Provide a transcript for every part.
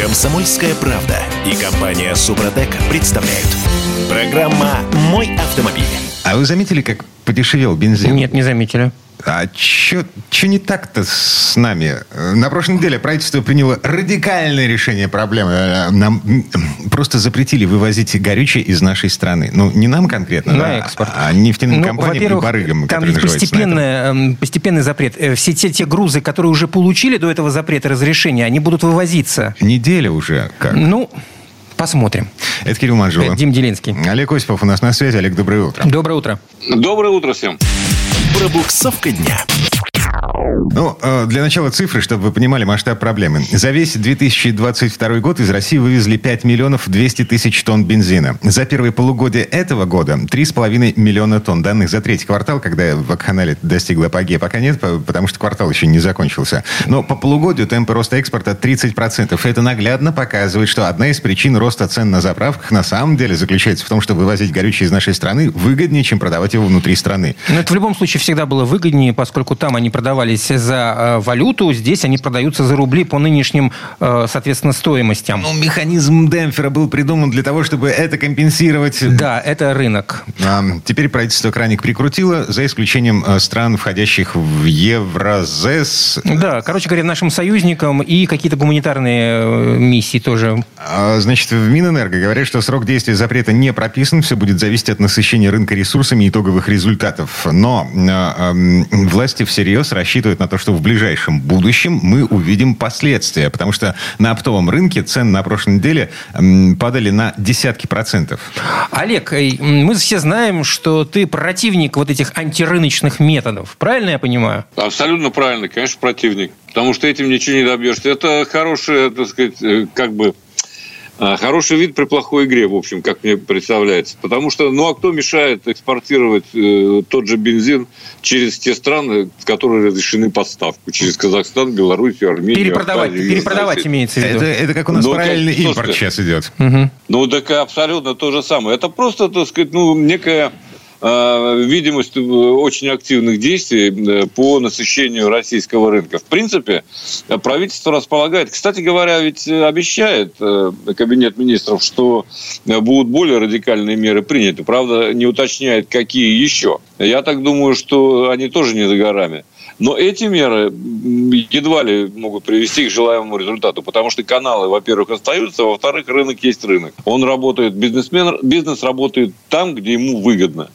Комсомольская правда и компания Супротек представляют. Программа «Мой автомобиль». А вы заметили, как подешевел бензин? Нет, не заметили. А что не так-то с нами? На прошлой неделе правительство приняло радикальное решение проблемы. Нам просто запретили вывозить горючее из нашей страны. Ну, не нам конкретно, На да, экспорт. а нефтяным Ну, компаниям и во-первых, барыгам, там которые постепенный, эм, постепенный запрет. Э, Все те, те грузы, которые уже получили до этого запрета разрешения, они будут вывозиться. Неделя уже как. Ну, посмотрим. Это Кирилл Манжула. Это Дим Делинский. Олег Осипов у нас на связи. Олег, доброе утро. Доброе утро. Доброе утро всем. Пробуксовка дня. Ну, э, для начала цифры, чтобы вы понимали масштаб проблемы. За весь 2022 год из России вывезли 5 миллионов 200 тысяч тонн бензина. За первые полугодие этого года 3,5 миллиона тонн. Данных за третий квартал, когда вакханалия достигла апогея, пока нет, по- потому что квартал еще не закончился. Но по полугодию темпы роста экспорта 30%. Это наглядно показывает, что одна из причин роста цен на заправках на самом деле заключается в том, что вывозить горючее из нашей страны выгоднее, чем продавать его внутри страны. Но это в любом случае всегда было выгоднее, поскольку там они продавались за э, валюту, здесь они продаются за рубли по нынешним, э, соответственно, стоимостям. Ну, механизм демпфера был придуман для того, чтобы это компенсировать. Да, это рынок. А, Теперь правительство краник прикрутило, за исключением э, стран, входящих в Евразес. Да, короче говоря, нашим союзникам и какие-то гуманитарные э, миссии тоже. А, Значит, в Минэнерго говорят, что срок действия запрета не прописан, все будет зависеть от насыщения рынка ресурсами и итоговых результатов. Но э, эм, власти всерьез рассчитывают на то, что в ближайшем будущем мы увидим последствия, потому что на оптовом рынке цены на прошлой неделе падали на десятки процентов. Олег, мы все знаем, что ты противник вот этих антирыночных методов. Правильно я понимаю? Абсолютно правильно, конечно, противник. Потому что этим ничего не добьешься. Это хороший, так сказать, э, как бы хороший вид при плохой игре, в общем, как мне представляется. Потому что, ну а кто мешает экспортировать э, тот же бензин через те страны, в которые разрешены поставку? Через Казахстан, Белоруссию, Армению, Перепродавать, Абхазию, перепродавать Южную имеется в виду. Это, это как у нас Ну, параллельный как- импорт сейчас идет. Мгм. Ну, так абсолютно то же самое. Это просто, так сказать, ну, некая видимость э, очень активных действий э, по насыщению российского рынка. В принципе, правительство располагает. Кстати говоря, ведь э, обещает кабинет министров, что будут более радикальные меры приняты. Правда, не уточняет, какие еще. Я так думаю, что они тоже не за горами. Но эти меры едва ли могут привести к желаемому результату, потому что каналы, во-первых, остаются, а во-вторых, рынок есть рынок. Он работает, бизнесмен, бизнес работает там, где ему выгодно.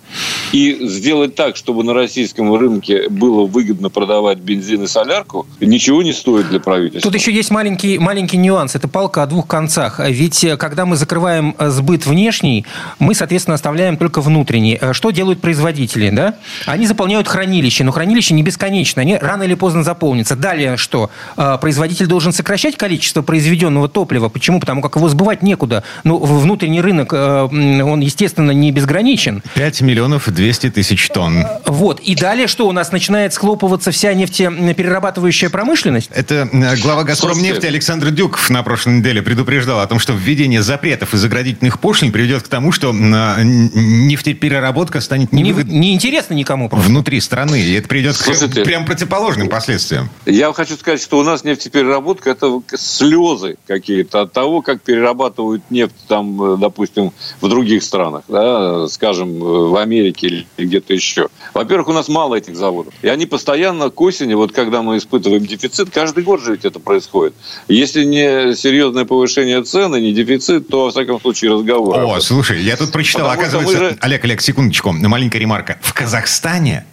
И сделать так, чтобы на российском рынке было выгодно продавать бензин и солярку, ничего не стоит для правительства. Тут еще есть маленький, маленький нюанс. Это палка о двух концах. Ведь э, когда мы закрываем э, сбыт внешний, мы, соответственно, оставляем только внутренний. Э, Что делают производители? Да? Они заполняют хранилище, но хранилище не бесконечно. Они рано или поздно заполнятся. Далее что? Производитель должен сокращать количество произведенного топлива. Почему? Потому как его сбывать некуда. Ну, в- внутренний рынок, он, естественно, не безграничен. 5 миллионов 200 тысяч тонн. Вот. И далее что? У нас начинает схлопываться вся нефтеперерабатывающая промышленность? Это э, глава «Газпромнефти». Александр Дюков на прошлой неделе предупреждал о том, что введение запретов и заградительных пошлин приведет к тому, что н- нефтепереработка станет Не, невыгодной не интересно никому просто. внутри страны. И это приведет к Слушайте. прям противоположным последствиям. Я хочу сказать, что у нас нефтепереработка – это слезы какие-то от того, как перерабатывают нефть, там, э, допустим, в других странах, да, скажем, э, в Америке или где-то еще. Во-первых, у нас мало этих заводов. И они постоянно к осени, вот когда мы испытываем дефицит, каждый год же ведь это происходит. Если не серьезное повышение цены, не дефицит, то, во всяком случае, разговор. О, слушай, я тут прочитал, Потому оказывается... же- Олег, Олег, секундочку, маленькая ремарка. В Казахстане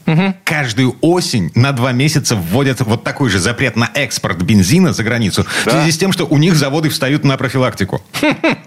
каждую осень на два месяца вводят вот такой же запрет на экспорт бензина за границу в Да. связи с тем, что у них заводы встают на профилактику.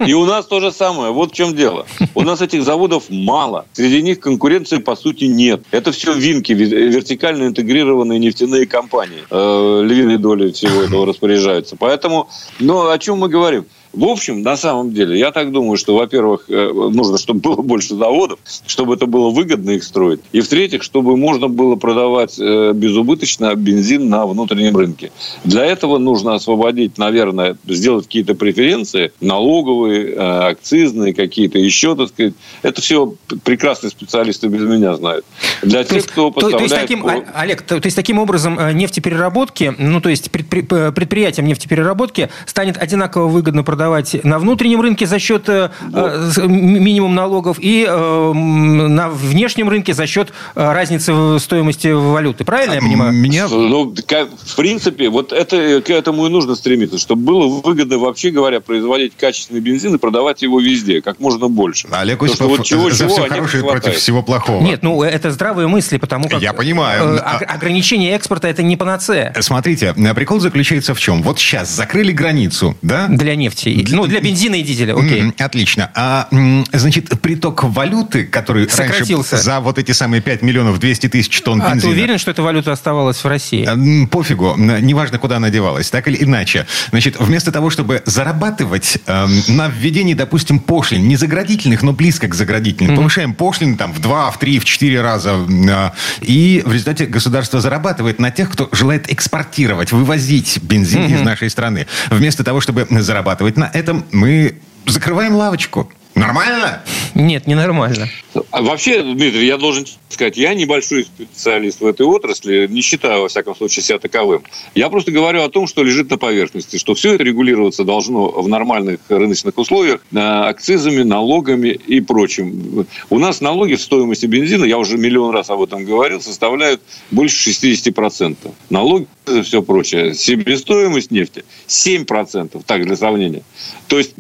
И у нас то же самое. Вот в чем дело. У нас этих заводов мало. Среди них конкуренции, по сути, нет. Это все винки, ве- вертикально интегрированные нефтяные компании. Э, долей всего этого распоряжаются. Поэтому, ну, о чем мы говорим? В общем, на самом деле, я так думаю, что, во-первых, э, нужно, чтобы было больше заводов, чтобы это было выгодно их строить. И, в-третьих, чтобы можно было продавать э, безубыточно бензин на внутреннем рынке. Для этого нужно освободить, наверное, сделать какие-то преференции, налоговые, э, акцизные какие-то, еще, так сказать. Это все прекрасные специалисты без меня знают. Для то тех, есть, кто поставляет... То, то есть таким, по... Олег, то, то есть таким образом нефтепереработки, ну, то есть предприятиям нефтепереработки станет одинаково выгодно продавать продавать на внутреннем рынке за счет э, вот. минимум налогов и э, на внешнем рынке за счет э, разницы в стоимости валюты. Правильно я понимаю? Меня... Ну, в принципе, вот это, к этому и нужно стремиться, чтобы было выгодно, вообще говоря, производить качественный бензин и продавать его везде, как можно больше. Олег Осипов вот чего, за чего, все хорошее против всего плохого. Нет, ну это здравые мысли, потому как... Я понимаю. Ограничение экспорта – это не панацея. Смотрите, прикол заключается в чем? Вот сейчас закрыли границу, да? Для нефти ну, для бензина и дизеля, окей. Отлично. А, значит, приток валюты, который Сократился. раньше за вот эти самые 5 миллионов 200 тысяч тонн бензина... А ты уверен, что эта валюта оставалась в России? Пофигу. Неважно, куда она девалась. Так или иначе. Значит, вместо того, чтобы зарабатывать э, на введении, допустим, пошлин, не заградительных, но близко к заградительным, mm-hmm. повышаем пошлины там в 2, в 3, в 4 раза, э, и в результате государство зарабатывает на тех, кто желает экспортировать, вывозить бензин mm-hmm. из нашей страны. Вместо того, чтобы зарабатывать на этом мы закрываем лавочку. Нормально? Нет, не нормально. А вообще, Дмитрий, я должен сказать, я небольшой специалист в этой отрасли, не считаю, во всяком случае, себя таковым. Я просто говорю о том, что лежит на поверхности, что все это регулироваться должно в нормальных рыночных условиях акцизами, налогами и прочим. У нас налоги в стоимости бензина, я уже миллион раз об этом говорил, составляют больше 60%. Налоги и все прочее. Себестоимость нефти 7%, так для сравнения. То есть,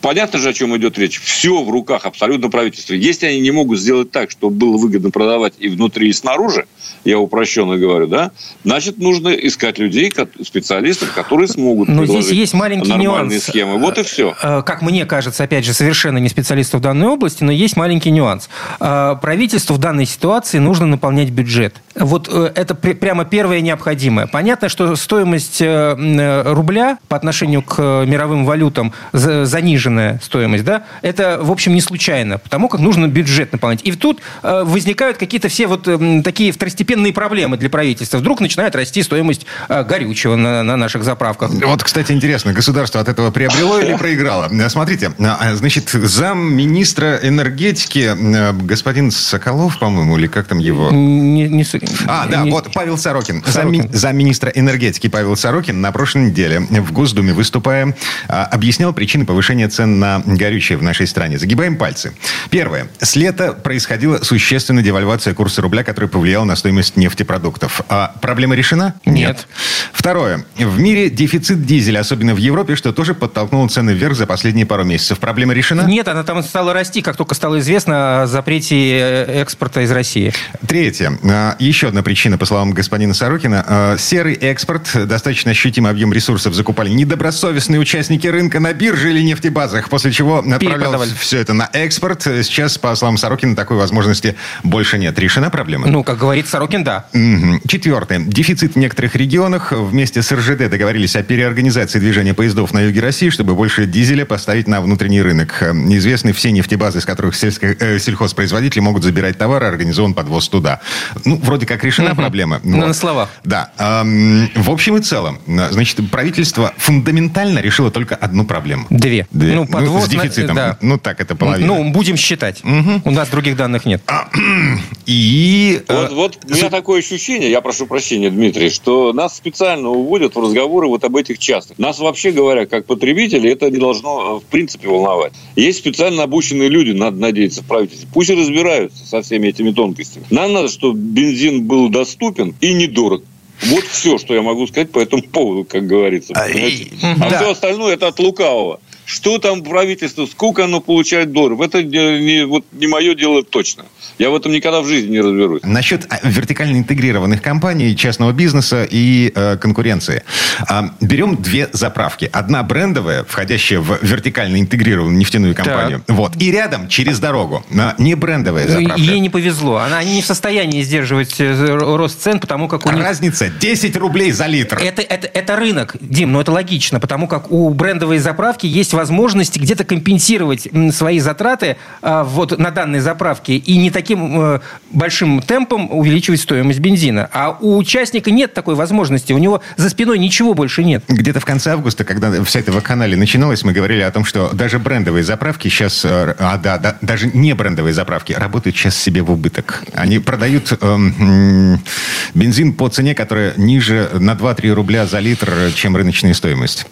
понятно же, о чем идет речь. Все в руках абсолютно правительства. Если они не могут сделать так, чтобы было выгодно продавать и внутри, и снаружи, я упрощенно говорю, да, значит, нужно искать людей, специалистов, которые смогут Но здесь есть маленький нормальные нюанс. схемы. Вот и все. Э, как мне кажется, опять же, совершенно не специалист в данной области, но есть маленький нюанс. Э, правительству в данной ситуации нужно наполнять бюджет. Вот это прямо первое необходимое. Понятно, что стоимость рубля по отношению к мировым валютам заниженная стоимость, да, это, в общем, не случайно, потому как нужно бюджет наполнять. И тут э, возникают какие-то все вот э, такие второстепенные проблемы для правительства. Вдруг начинает расти стоимость э, горючего на, на наших заправках. Вот, кстати, интересно, государство от этого приобрело или проиграло? Э, смотрите, а, значит, замминистра энергетики господин Соколов, по-моему, или как там его? Не, не, а, да, не, вот Павел Сорокин. Сорокин. Зам, замминистра энергетики Павел Сорокин на прошлой неделе в Госдуме выступая объяснял причины повышения цен на горючее в нашей стране. Загибаем пальцы. Первое. С лета происходила существенная девальвация курса рубля, которая повлияла на стоимость нефтепродуктов. А проблема решена? Нет. Нет. Второе. В мире дефицит дизеля, особенно в Европе, что тоже подтолкнуло цены вверх за последние пару месяцев. Проблема решена? Нет, она там стала расти, как только стало известно о запрете э, экспорта из России. Третье. А, еще одна причина, по словам господина Сорокина. А, серый экспорт, достаточно ощутимый объем ресурсов закупали недобросовестные участники рынка на бирже или нефтебазах, после чего отправлялось все это на экспорт. Сейчас, по словам Сорокина, такой возможности больше нет. Решена проблема? Ну, как говорит Сорокин, да. Угу. Четвертое. Дефицит в некоторых регионах. Вместе с РЖД договорились о переорганизации движения поездов на юге России, чтобы больше дизеля поставить на внутренний рынок. Известны все нефтебазы, с которых сельско- э, сельхозпроизводители могут забирать товары, организован подвоз туда. Ну, вроде как решена угу. проблема. Вот. на словах. Да. Эм, в общем и целом, значит, правительство фундаментально решило только одну проблему. Две. Две. Ну, подвоз, ну, с дефицитом. Да. Ну, так это половина. Ну, будем считать. Угу. У нас других данных нет. А, и... Э, вот, вот у меня такое ощущение, я прошу прощения, Дмитрий, что нас специально уводят в разговоры вот об этих частных. Нас вообще говоря, как потребители, это не должно э, в принципе волновать. Есть специально обученные люди, надо надеяться, в правительстве. Пусть разбираются со всеми этими тонкостями. Нам надо, чтобы бензин был доступен и недорог. Вот все, что я могу сказать по этому поводу, как говорится. А, а да. все остальное это от лукавого. Что там правительство, сколько оно получает долларов, это не, вот, не мое дело точно. Я в этом никогда в жизни не разберусь. Насчет а, вертикально интегрированных компаний, частного бизнеса и э, конкуренции. А, берем две заправки. Одна брендовая, входящая в вертикально интегрированную нефтяную компанию. Так. Вот. И рядом, через дорогу, не брендовая ну, заправка. Ей не повезло. Она не в состоянии сдерживать э, рост цен, потому как у них... Разница 10 рублей за литр. Это, это, это рынок, Дим, но это логично, потому как у брендовой заправки есть возможности где-то компенсировать свои затраты а, вот на данной заправке и не таким э, большим темпом увеличивать стоимость бензина. А у участника нет такой возможности. У него за спиной ничего больше нет. Где-то в конце августа, когда вся эта вакханалия начиналась, мы говорили о том, что даже брендовые заправки сейчас, э, а да, да, даже не брендовые заправки работают сейчас себе в убыток. Они продают э, бензин по цене, которая ниже на 2-3 рубля за литр, чем рыночная стоимость.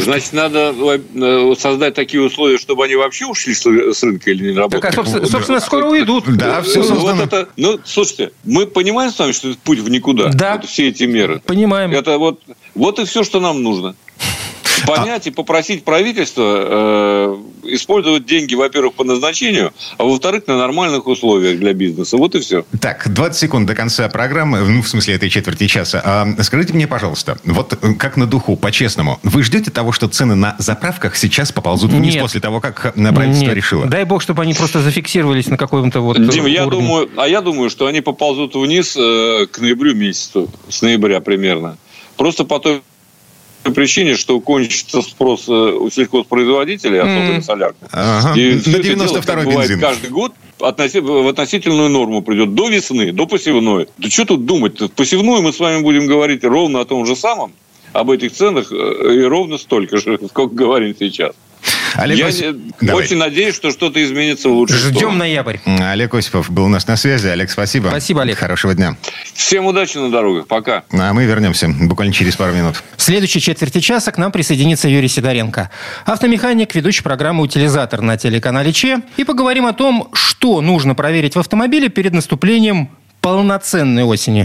Значит, надо э, создать такие условия, чтобы они вообще ушли с рынка или не работают. Так, а, собственно, собственно скоро уйдут. Да, все ну, вот это, ну, слушайте, мы понимаем с вами, что это путь в никуда. Да. Вот все эти меры. Понимаем. Это вот, вот и все, что нам нужно понять и попросить правительство э, использовать деньги, во-первых, по назначению, а во-вторых, на нормальных условиях для бизнеса. Вот и все. Так, 20 секунд до конца программы, ну, в смысле, этой четверти часа. А, скажите мне, пожалуйста, вот э, как на духу, по-честному, вы ждете того, что цены на заправках сейчас поползут вниз Нет. после того, как правительство Нет. решило? Дай бог, чтобы они просто зафиксировались на каком-то вот Дима, я думаю, а я думаю, что они поползут вниз э, к ноябрю месяцу, с ноября примерно. Просто по той причине, что кончится спрос э, у сельхозпроизводителей, особенно на солярку. Ага. И всё это дело, 92-й как бывает бензин. каждый год относи- в относительную норму придет до весны, до посевной. Да что тут думать? В посевную мы с вами будем говорить ровно о том же самом, об этих ценах, э, и ровно столько же, сколько говорим сейчас. Олег Я Осип- Давай. очень надеюсь, что что-то изменится в лучшую Ждем сторону. ноябрь. Олег Осипов был у нас на связи. Олег, спасибо. Спасибо, Олег. Хорошего дня. Всем удачи на дорогах. Пока. А мы вернемся буквально через пару минут. В следующей четверти часа к нам присоединится Юрий Сидоренко, автомеханик, ведущий программы «Утилизатор» на телеканале ЧЕ. И поговорим о том, что нужно проверить в автомобиле перед наступлением полноценной осени.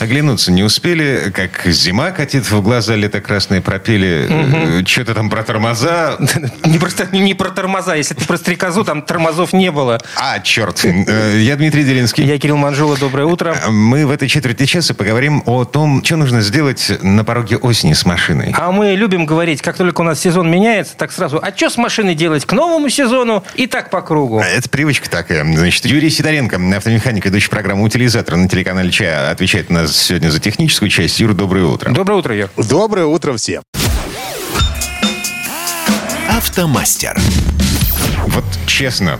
Оглянуться не успели, как зима катит в глаза, лето красные пропели. Что-то там про тормоза. Не, просто, не про тормоза. Если ты про стрекозу, там тормозов не было. А, черт. Э, Я Дмитрий Делинский. Я Кирилл Манжула, доброе утро. Мы в этой четверти часа поговорим о том, что нужно сделать на пороге осени с машиной. А мы любим говорить, как только у нас сезон меняется, так сразу, а что с машиной делать к новому сезону и так по кругу. А Это привычка такая. Значит, Юрий Сидоренко, автомеханик, ведущий программу «Утилизатор» на телеканале «Ча», отвечает у нас сегодня за техническую часть. Юра, доброе утро. Доброе утро, Юр. Доброе утро всем. Автомастер. Вот честно,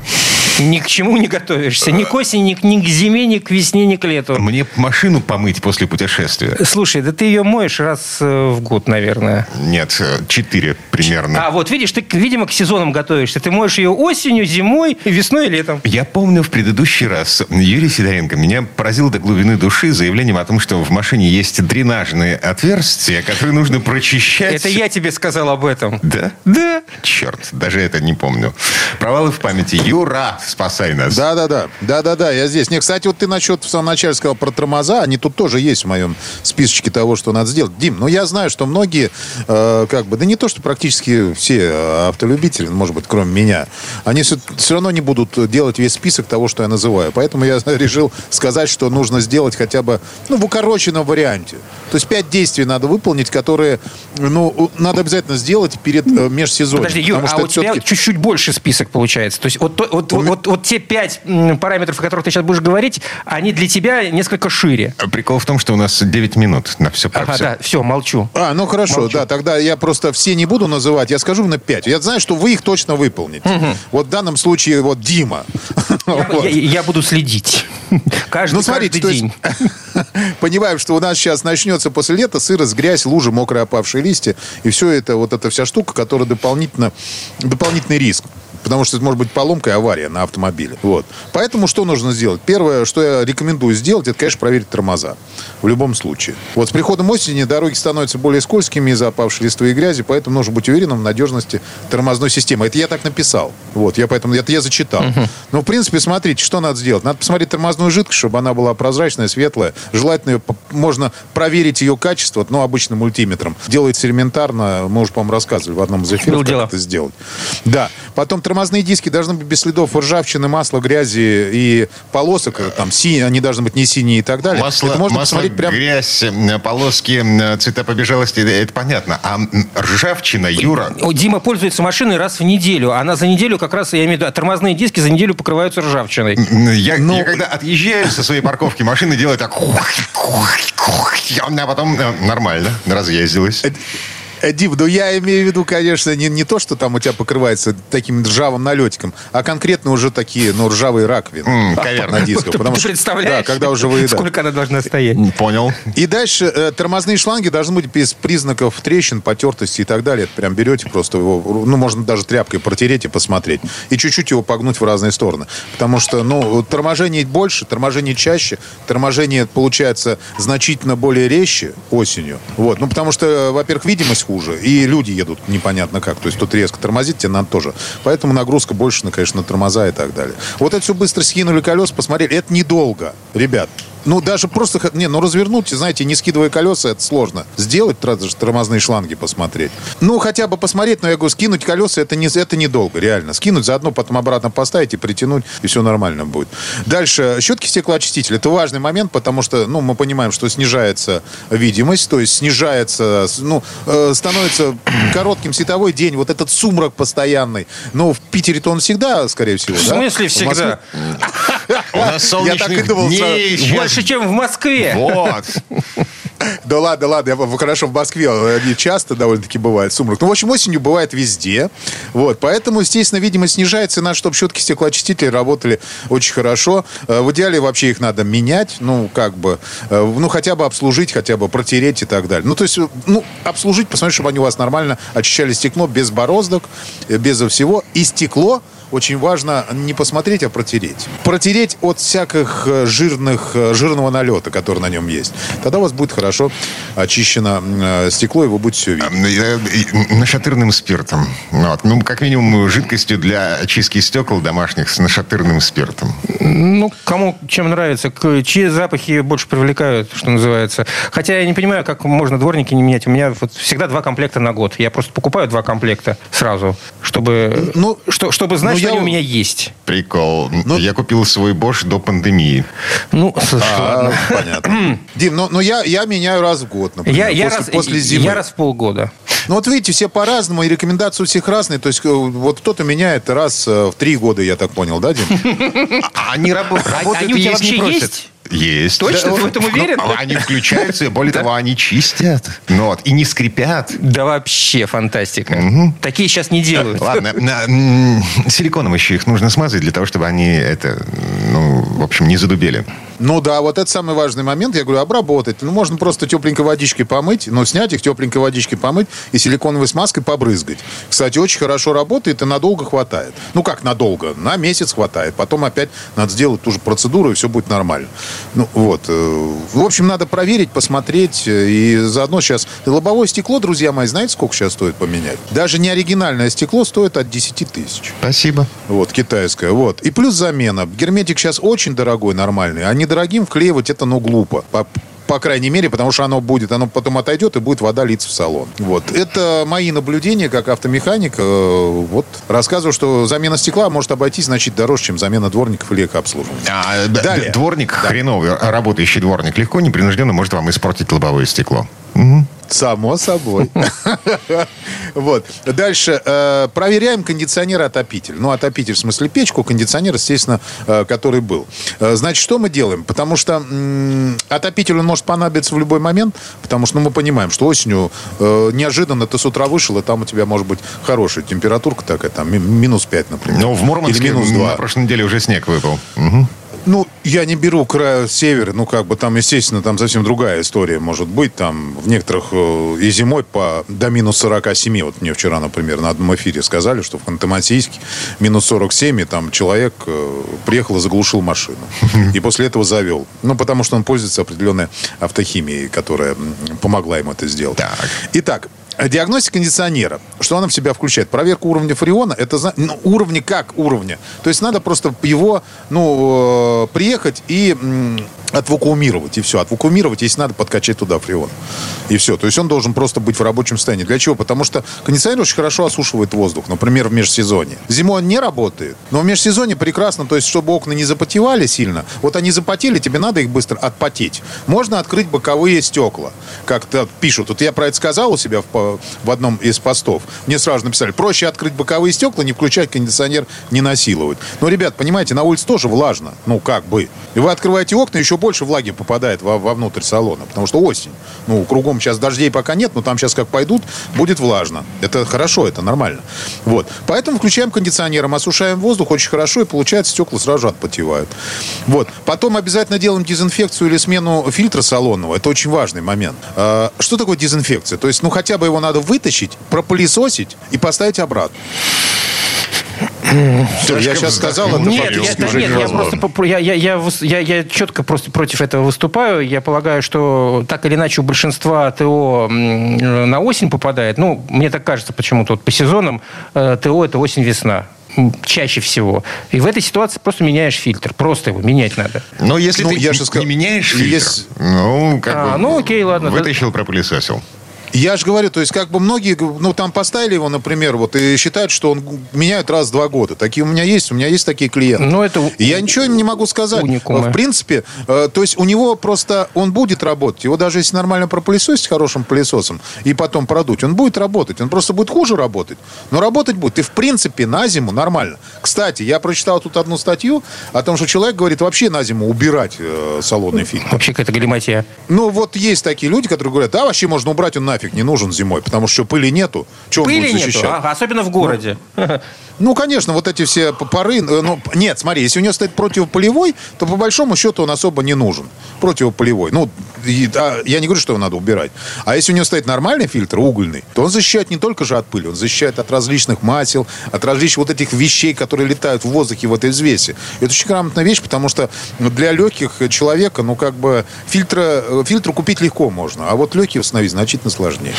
Ни к чему не готовишься. Ни к осени, ни к, ни к зиме, ни к весне, ни к лету. мне машину помыть после путешествия. Слушай, да ты ее моешь раз э, в год, наверное. Нет, э, четыре примерно. А вот видишь, ты, видимо, к сезонам готовишься. Ты моешь ее осенью, зимой, весной и летом. Я помню в предыдущий раз Юрий Сидоренко меня поразил до глубины души заявлением о том, что в машине есть дренажные отверстия, которые нужно прочищать. Это я тебе сказал об этом. Да? Да. Черт, даже это не помню. Провалы в памяти. Юра, спасай нас. Да-да-да. Да-да-да, я здесь. Не, кстати, вот ты насчет в самом начале сказал про тормоза. Они тут тоже есть в моем списочке того, что надо сделать. Дим, ну я знаю, что многие, э, как бы, да не то, что практически все э, автолюбители, ну, может быть, кроме меня, они все, все равно не будут делать весь список того, что я называю. Поэтому я решил сказать, что нужно сделать хотя бы, ну, в укороченном варианте. То есть пять действий надо выполнить, которые, ну, надо обязательно сделать перед э, межсезоньем. Подожди, Юр, Потому а что у тебя чуть-чуть больше список получается. То есть вот, то- вот, вот, вот, вот те пять параметров, о которых ты сейчас будешь говорить, они для тебя несколько шире. Прикол в том, что у нас 9 минут на все про Ага, все. да, все, молчу. А, ну хорошо, Молчу. да, тогда я просто все не буду называть, я скажу на 5. Я знаю, что вы их точно выполните. Вот в данном случае вот Дима. Я, Вот. я- я буду следить. Каждый, Ну, смотрите, каждый то есть, день. понимаем, что у нас сейчас начнется после лета сырость, грязь, лужи, мокрые опавшие листья. И все это, вот эта вся штука, которая дополнительно, дополнительный риск. Потому что это может быть поломка и авария на автомобиле. Вот. Поэтому что нужно сделать? Первое, что я рекомендую сделать, это, конечно, проверить тормоза. В любом случае. Вот с приходом осени дороги становятся более скользкими из-за опавшей листвы и грязи, поэтому нужно быть уверенным в надежности тормозной системы. Это я так написал. Вот, я поэтому это я зачитал. Ну, в принципе, смотрите, что надо сделать. Надо посмотреть тормозную жидкость, чтобы она была прозрачная, светлая. Желательно ее можно проверить ее качество, ну, обычным мультиметром. Делается элементарно. Мы уже, по-моему, рассказывали в одном из эфиров, Было как дело. это сделать. Да. Потом тормозная тормозные диски должны быть без следов ржавчины, масла, грязи и полосок. э, Там синие, они должны быть не синие и так далее. Масло, Это можно масло, посмотреть прям... грязь, м, полоски, м, цвета побежалости, это понятно. А ржавчина, Юра, Дима пользуется машиной раз в неделю. Она за неделю как раз, я имею в виду, тормозные диски за неделю покрываются ржавчиной. я, Ну- я когда отъезжаю со своей парковки, машина делает так... А потом э, нормально, разъездилась. Дим, ну я имею в виду, конечно, не, не то, что там у тебя покрывается таким ржавым налетиком, а конкретно уже такие, ну, ржавые раковины каверна. на дисках. Ты Потому что, представляешь, да, когда уже выедают. сколько она должна стоять? Понял. И дальше э, тормозные шланги должны быть без признаков трещин, потертости и так далее. Это прям берете просто его, ну, можно даже тряпкой протереть и посмотреть. И чуть-чуть его погнуть в разные стороны. Потому что, ну, торможение больше, торможение чаще, торможение получается значительно более резче осенью. Вот. Ну, потому что, во-первых, видимость хуже, и люди едут непонятно как. То есть тут резко тормозить тебе надо тоже. Поэтому нагрузка больше, конечно, на тормоза и так далее. Вот это все быстро скинули колес, посмотрели. Это недолго, ребят. Ну, даже просто, не, ну, развернуть, знаете, не скидывая колеса, это сложно. Сделать, даже тормозные шланги посмотреть. Ну, хотя бы посмотреть, но я говорю, скинуть колеса, это, не, это недолго, реально. Скинуть, заодно потом обратно поставить и притянуть, и все нормально будет. Дальше, щетки стеклоочистителя. Это важный момент, потому что, ну, мы понимаем, что снижается видимость, то есть снижается, ну, э, становится коротким световой день, вот этот сумрак постоянный. Но в Питере-то он всегда, скорее всего, В да? смысле В Москве- всегда? У нас Я так и солнечных думал, дней сразу. Больше, чем в Москве. Вот. Да ладно, ладно, я, хорошо, в Москве они часто довольно-таки бывает сумрак. Ну, в общем, осенью бывает везде. Вот, поэтому, естественно, видимость снижается, и надо, чтобы щетки стеклоочистители работали очень хорошо. Э, В идеале вообще их надо менять, ну, как бы, э, ну, хотя бы обслужить, хотя бы протереть и так далее. Ну, то есть, э, ну, обслужить, посмотреть, чтобы они у вас нормально очищали стекло без бороздок, э, без всего. И стекло очень важно не посмотреть, а протереть. Протереть от всяких э, жирных, э, жирного налета, который на нем есть. Тогда у вас будет хорошо очищено э, стекло, и вы будете все видеть. Э, э, Нашатырным спиртом. Вот. Ну, как минимум, жидкостью для очистки стекол домашних с нашатырным спиртом. Ну, кому чем нравится, чьи запахи больше привлекают, что называется. Хотя я не понимаю, как можно дворники не менять. У меня вот всегда два комплекта на год. Я просто покупаю два комплекта сразу, чтобы, Ну, что, чтобы знать, ну, что я- они у меня есть. Прикол. Я купил свой Bosch до пандемии. Ну, слушай, А, ладно. понятно. Дим, ну, ну я, я меняю раз в год, например. Я, я, после, раз, после зимы. я раз в полгода. Ну вот видите, все по-разному, и рекомендации у всех разные. То есть э, вот кто-то меняет раз э, в три года, я так понял, да, Дим? А Они рабо- работают они у и тебя вообще просят. есть? Есть. Точно? Ты в этом Ну, уверен? Они включаются, и более того, они чистят. Ну вот, и не скрипят. Да вообще фантастика. Такие сейчас не делают. Ладно, силиконом еще их нужно смазать для того, чтобы они это, ну, в общем, не задубели. Ну да, вот это самый важный момент. Я говорю, обработать. Ну, можно просто тепленькой водичкой помыть, но снять их тепленькой водичкой помыть и силиконовой смазкой побрызгать. Кстати, очень хорошо работает и надолго хватает. Ну как надолго? На месяц хватает. Потом опять надо сделать ту же процедуру, и все будет нормально. Ну вот. э, В общем, надо проверить, посмотреть. э, И заодно сейчас... Лобовое стекло, друзья мои, знаете, сколько сейчас стоит поменять? Даже не оригинальное стекло стоит от 10 тысяч. Спасибо. Вот, китайская. Вот. И плюс замена. Герметик сейчас очень дорогой, нормальный. А недорогим вклеивать это, ну, глупо. По, по крайней мере, потому что оно будет, оно потом отойдет и будет вода литься в салон. Вот. Это мои наблюдения как автомеханик. Э, Вот. Рассказываю, что замена стекла может обойтись значительно дороже, чем замена дворников или экообслуживания. А, д- Далее. Дворник, хреновый, работающий дворник, легко, непринужденно может вам испортить лобовое стекло. Мгм. Само собой. Вот. Дальше. э, Проверяем кондиционер-отопитель. Ну, отопитель, в смысле печку, кондиционер, естественно, э, который был. Э, Значит, что мы делаем? Потому что отопитель, он может понадобиться в любой момент, потому что ну, мы понимаем, что осенью неожиданно ты с утра вышел, и там у тебя может быть хорошая температурка такая, там ми- минус 5, например. Ну, в Мурманске минус на 2. прошлой неделе уже снег выпал. Ну, я не беру края север, ну, как бы там, естественно, там совсем другая история может быть. Там в некоторых э, и зимой по, до минус 47. Вот мне вчера, например, на одном эфире сказали, что в Ханты-Мансийске минус 47, и там человек э, приехал и заглушил машину. И после этого завел. Ну, потому что он пользуется определенной автохимией, которая помогла ему это сделать. Так. Итак, Диагностика кондиционера. Что она в себя включает? Проверка уровня фреона. Это ну, уровни как уровня. То есть надо просто его, ну, э, приехать и отвакуумировать, и все. Отвакуумировать, если надо, подкачать туда фреон. И все. То есть он должен просто быть в рабочем состоянии. Для чего? Потому что кондиционер очень хорошо осушивает воздух, например, в межсезонье. Зимой он не работает, но в межсезонье прекрасно, то есть чтобы окна не запотевали сильно. Вот они запотели, тебе надо их быстро отпотеть. Можно открыть боковые стекла, как-то пишут. Вот я про это сказал у себя в, в одном из постов. Мне сразу написали, проще открыть боковые стекла, не включать кондиционер, не насиловать. Но, ребят, понимаете, на улице тоже влажно. Ну, как бы. И вы открываете окна, еще больше влаги попадает во, вовнутрь салона, потому что осень. Ну, кругом сейчас дождей пока нет, но там сейчас как пойдут, будет влажно. Это хорошо, это нормально. Вот. Поэтому включаем кондиционером, осушаем воздух очень хорошо, и получается, стекла сразу отпотевают. Вот. Потом обязательно делаем дезинфекцию или смену фильтра салонного. Это очень важный момент. А, что такое дезинфекция? То есть, ну, хотя бы его надо вытащить, пропылесосить и поставить обратно. Все, я сейчас сказал, это нет, я, да, нет, я просто я, я, я, я, четко просто против этого выступаю. Я полагаю, что так или иначе у большинства ТО на осень попадает. Ну, мне так кажется почему-то вот по сезонам э, ТО это осень-весна чаще всего. И в этой ситуации просто меняешь фильтр. Просто его менять надо. Но если ну, ты я не, сказал, не меняешь фильтр, есть... ну, как а, бы, ну, окей, ладно. Вытащил, пропылесосил. Я же говорю, то есть как бы многие, ну там поставили его, например, вот и считают, что он меняют раз в два года. Такие у меня есть, у меня есть такие клиенты. Ну это я ничего не могу сказать. Уникумы. В принципе, э, то есть у него просто он будет работать. Его даже если нормально пропылесосить хорошим пылесосом и потом продуть, он будет работать. Он просто будет хуже работать, но работать будет. И в принципе на зиму нормально. Кстати, я прочитал тут одну статью о том, что человек говорит вообще на зиму убирать э, салонный фильтр. Вообще какая-то галиматия. Ну вот есть такие люди, которые говорят, да, вообще можно убрать он нафиг нафиг не нужен зимой, потому что пыли нету. Чего пыли он будет защищать? Нету, ага, особенно в городе. Ну, ну, конечно, вот эти все пары... Э, ну, нет, смотри, если у него стоит противополевой, то по большому счету он особо не нужен. Противополевой. Ну, а, я не говорю, что его надо убирать. А если у него стоит нормальный фильтр, угольный, то он защищает не только же от пыли, он защищает от различных масел, от различных вот этих вещей, которые летают в воздухе в этой взвеси. Это очень грамотная вещь, потому что для легких человека, ну, как бы, фильтра, э, фильтр купить легко можно, а вот легкие установить значительно сложнее.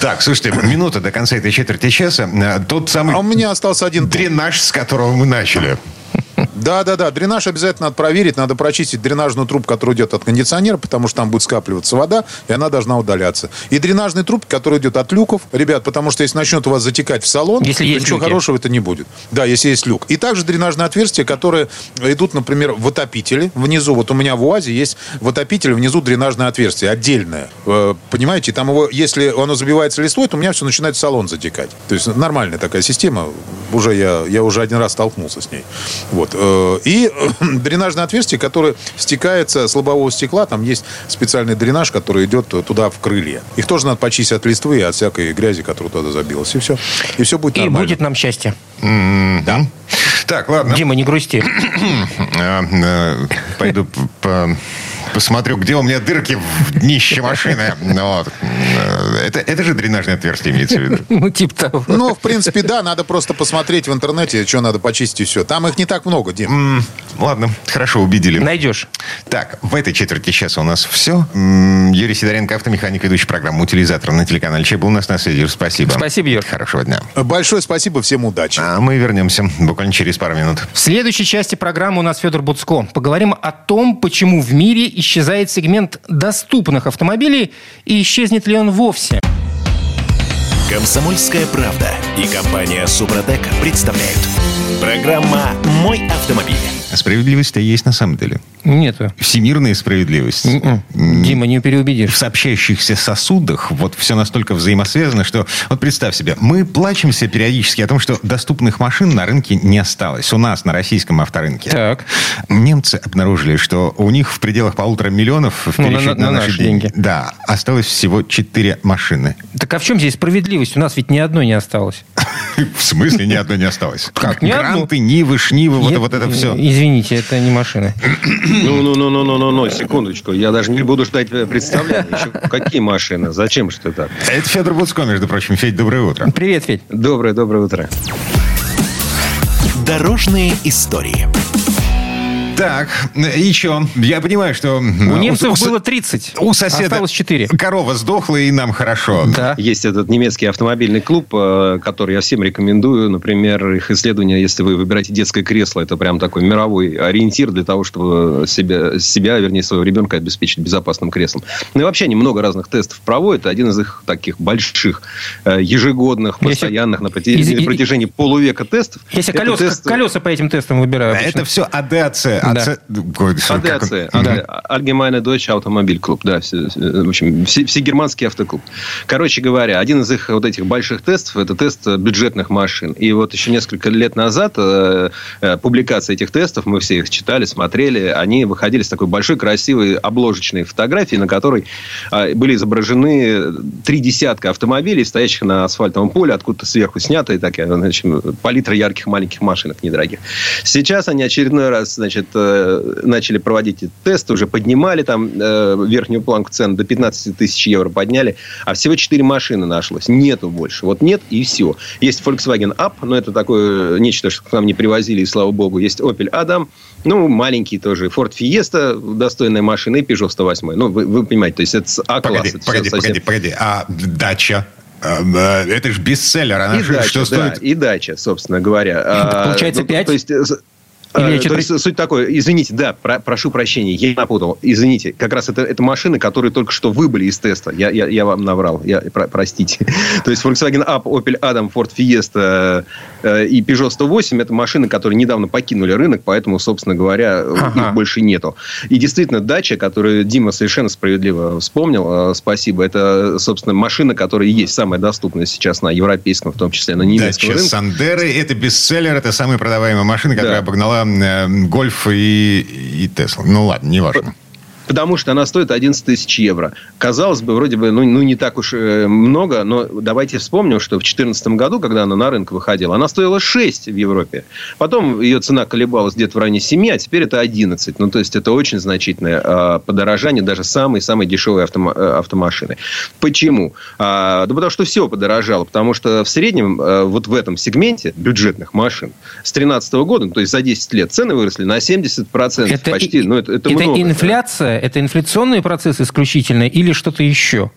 Так, слушайте, минута до конца этой четверти часа. Э, тот самый... А у меня остался один дренаж, с которого мы начали. Да, да, да. Дренаж обязательно надо проверить. Надо прочистить дренажную трубку, которая идет от кондиционера, потому что там будет скапливаться вода, и она должна удаляться. И дренажный труб, который идет от люков, ребят, потому что если начнет у вас затекать в салон, если есть ничего люки. хорошего это не будет. Да, если есть люк. И также дренажные отверстия, которые идут, например, в отопители. Внизу, вот у меня в УАЗе есть в отопителе внизу дренажное отверстие, отдельное. Э, понимаете, там его, если оно забивается листвой, то у меня все начинает салон затекать. То есть нормальная такая система. Уже я, я уже один раз столкнулся с ней. Вот. Э, и дренажное отверстие, которое стекается с лобового стекла. Там есть специальный дренаж, который идет туда в крылья. Их тоже надо почистить от листвы и от всякой грязи, которая туда забилась. И все. И все будет нормально. И будет нам счастье. Да. Так, ладно. Дима, не грусти. Э, пойду по посмотрю, где у меня дырки в днище машины. Вот. Это, это же дренажное отверстие имеется в виду. Ну, типа того. Ну, в принципе, да, надо просто посмотреть в интернете, что надо почистить и все. Там их не так много, Дим. Ладно, хорошо, убедили. Найдешь. Так, в этой четверти часа у нас все. Юрий Сидоренко, автомеханик, ведущий программу «Утилизатор» на телеканале Че был у нас на связи. Спасибо. Спасибо, Юр. Хорошего дня. Большое спасибо, всем удачи. А мы вернемся буквально через пару минут. В следующей части программы у нас Федор Буцко. Поговорим о том, почему в мире исчезает сегмент доступных автомобилей и исчезнет ли он вовсе. Комсомольская правда и компания Супротек представляют. Программа «Мой автомобиль». Справедливость-то есть на самом деле. Нету. Всемирная справедливость. Mm-mm. М-м. Дима, не переубедишь. В сообщающихся сосудах вот все настолько взаимосвязано, что вот представь себе, мы плачемся периодически о том, что доступных машин на рынке не осталось. У нас на российском авторынке. Так. Немцы обнаружили, что у них в пределах полутора миллионов в ну, на, на, на наши деньги. деньги. Да, осталось всего четыре машины. Так а в чем здесь справедливость? У нас ведь ни одной не осталось. В смысле ни одной не осталось? Как? Гранты, Нивы, Шнивы, вот, вот это все. Извините, это не машины. Ну-ну-ну-ну-ну-ну, секундочку. Я даже не буду ждать представления. Еще какие машины? Зачем же это так? Это Федор Буцко, между прочим. Федь, доброе утро. Привет, Федь. Доброе, доброе утро. Дорожные истории. Так, и что? Я понимаю, что... У немцев было 30, у соседа осталось 4. корова сдохла, и нам хорошо. Да. Есть этот немецкий автомобильный клуб, э, который я всем рекомендую. Например, их исследования, если вы выбираете детское кресло, это прям такой мировой ориентир для того, чтобы себя, себя вернее, своего ребенка обеспечить безопасным креслом. Ну и вообще они много разных тестов проводят. Один из их таких больших, э, ежегодных, постоянных на протяжении, на протяжении полувека тестов. Если колеса, тест- колеса по этим тестам выбираю. обычно. Это все АДАЦ. Да. АДАЦ, Да. Allgemeine Deutsche Automobil Club, да, все- все- в общем, все, всегерманский автоклуб. Короче говоря, один из их вот этих больших тестов, это тест бюджетных машин. И вот еще несколько лет назад э, э, публикация этих тестов, мы все их читали, смотрели, они выходили с такой большой красивой обложечной фотографией, на которой э, были изображены три десятка автомобилей, стоящих на асфальтовом поле, откуда-то сверху снятые, такая, значит, палитра ярких маленьких машинок недорогих. Сейчас они очередной раз, значит, э, начали проводить эти тесты, уже поднимали там э, верхнюю планку цен до 15 тысяч евро подняли, а всего 4 машины нашлось. Нету больше. Вот нет и все. Есть Volkswagen Up, но это такое нечто, что к нам не привозили, и слава богу. Есть Opel Adam, ну, маленький тоже. Ford Fiesta, достойная машина, и Peugeot 108. Ну, вы, вы понимаете, то есть это А-класс. Погоди, это погоди, совсем- погоди, погоди. А дача? Э, э, Это же бестселлер. Она И же- дача, что да, стоит? и дача, собственно говоря. А, Получается, ну, пять? То есть, э, Или четыре? то есть суть такой, извините, да, про- прошу прощения, я напутал. Извините, как раз это, это машины, которые только что выбыли из теста. Я, я, я вам наврал, я, про- простите. То есть Volkswagen Up, Opel Adam, Ford Fiesta и Peugeot 108 это машины, которые недавно покинули рынок, поэтому, собственно говоря, Ага. их больше нету. И действительно, дача, которую Дима совершенно справедливо вспомнил, э, спасибо, это, собственно, машина, которая есть самая доступная сейчас на европейском, в том числе на немецком Дача рынке. Сандеры. Это бестселлер. Это самая продаваемая машина, которая Да. обогнала э, Гольф и, и Тесла. Ну ладно, неважно. Потому что она стоит 11 тысяч евро. Казалось бы, вроде бы, ну, ну не так уж э, много, но давайте вспомним, что в 2014 году, когда она на рынок выходила, она стоила 6 в Европе. Потом ее цена колебалась где-то в районе 7, а теперь это 11. Ну, то есть, это очень значительное э, подорожание даже самой-самой дешевой автома- э, автомашины. Почему? А, да потому что все подорожало. Потому что в среднем э, вот в этом сегменте бюджетных машин с 2013 года, ну, то есть за 10 лет, цены выросли на 70%. Это, почти. и- ну, это, это много. инфляция, это инфляционный процесс исключительно или что-то еще?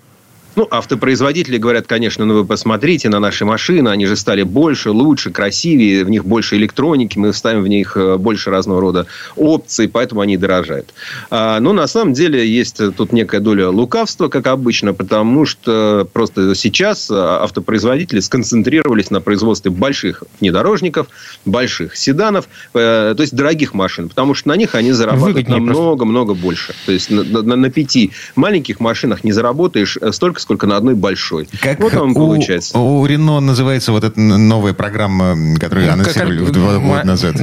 Ну, автопроизводители говорят, конечно, ну вы посмотрите на наши машины, они же стали больше, лучше, красивее, в них больше электроники, мы ставим в них э, больше разного рода опций, поэтому они дорожают. А, но на самом деле есть тут некая доля лукавства, как обычно, потому что просто сейчас э, автопроизводители сконцентрировались на производстве больших внедорожников, больших седанов, э, то есть дорогих машин, потому что на них они зарабатывают намного-много больше. То есть на, на- на пяти маленьких машинах не заработаешь э, столько, сколько на одной большой. Как вот у, получается. у Рено называется вот эта новая программа, которую анонсировали Как- два года назад.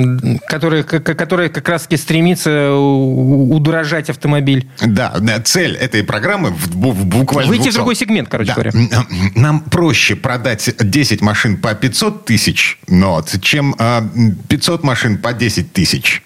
Которая, которая как раз таки стремится удорожать автомобиль. Да, цель этой программы в, в буквально Выйти в двух другой сегмент, короче Да. говоря. Нам проще продать 10 машин по 500 тысяч, нот, чем а, 500 машин по 10 тысяч.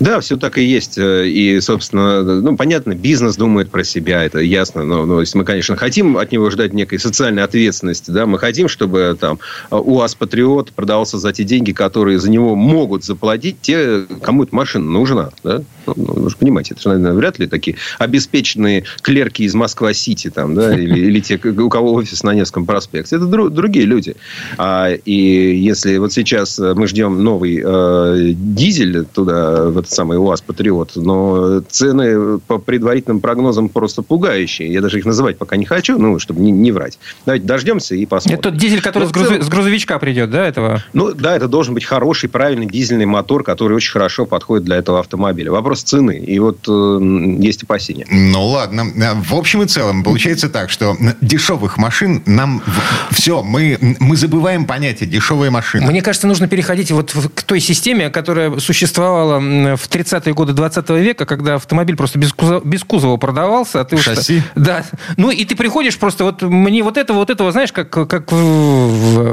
Да, все так и есть. Э, И, собственно, ну, понятно, бизнес думает про себя, это ясно. Но, но если мы, конечно, хотим от него ждать некой социальной ответственности, да, мы хотим, чтобы там УАЗ Патриот продавался за те деньги, которые за него могут заплатить те, кому эта машина нужна. Да? Ну, ну, вы же понимаете, это же, наверное, вряд ли такие обеспеченные клерки из Москва-Сити, там, да, или, или те, у кого офис на Невском проспекте. Это дру- другие люди. А, и если вот сейчас э, мы ждем новый э, дизель туда, этот самый УАЗ Патриот, но цены по предварительным прогнозам просто пугающие. Я даже их называть пока не хочу, ну, чтобы не, не врать. Давайте дождемся и посмотрим. Это тот дизель, который Но с, в целом- с грузовичка придет, да, этого? ну, да, это должен быть хороший, правильный дизельный мотор, который очень хорошо подходит для этого автомобиля. Вопрос цены. И вот э, есть опасения. Ну ладно. В общем и целом, получается так, что дешевых машин нам... Все, мы, мы забываем понятие дешевая машина. Мне кажется, нужно переходить вот к той системе, которая существовала в 30-е годы 20 века, когда автомобиль просто без кузова, без кузова продавался. А ты уж- Шасси? Да. Ну, и ты приходишь просто, вот мне вот этого, вот этого, знаешь, как, как в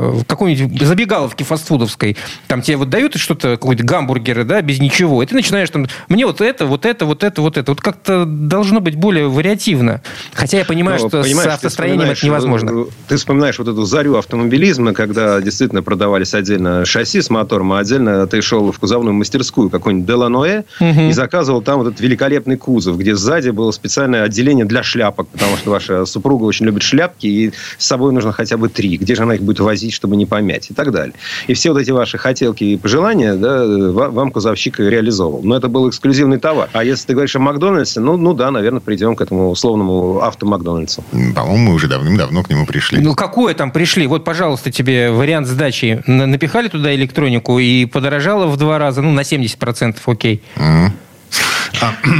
какой-нибудь забегаловке фастфудовской. Там тебе вот дают что-то, какой-то гамбургеры, да, без ничего. И ты начинаешь там, мне вот это, вот это, вот это, вот это. Вот как-то должно быть более вариативно. Хотя я понимаю, Ну, что с автостроением это невозможно. э, Ты вспоминаешь вот эту зарю автомобилизма, когда действительно продавались отдельно шасси с мотором, а отдельно ты шел в кузовную мастерскую, какой-нибудь Деланоэ и заказывал там вот этот великолепный кузов, где сзади было специальное отделение для шляпок, потому что ваша супруга очень любит шляпки, и с собой нужно хотя бы три. Где же она их будет возить, чтобы не помять? И так далее. И все вот эти ваши хотелки и пожелания да, вам кузовщик реализовал. Но это был эксклюзивный товар. А если ты говоришь о Макдональдсе, ну, ну да, наверное, придем к этому условному автомакдональдсу. По-моему, мы уже давным-давно к нему пришли. Ну, какое там пришли? Вот, пожалуйста, тебе вариант сдачи. Напихали туда электронику и подорожало в два раза, ну, на 70%, окей. А,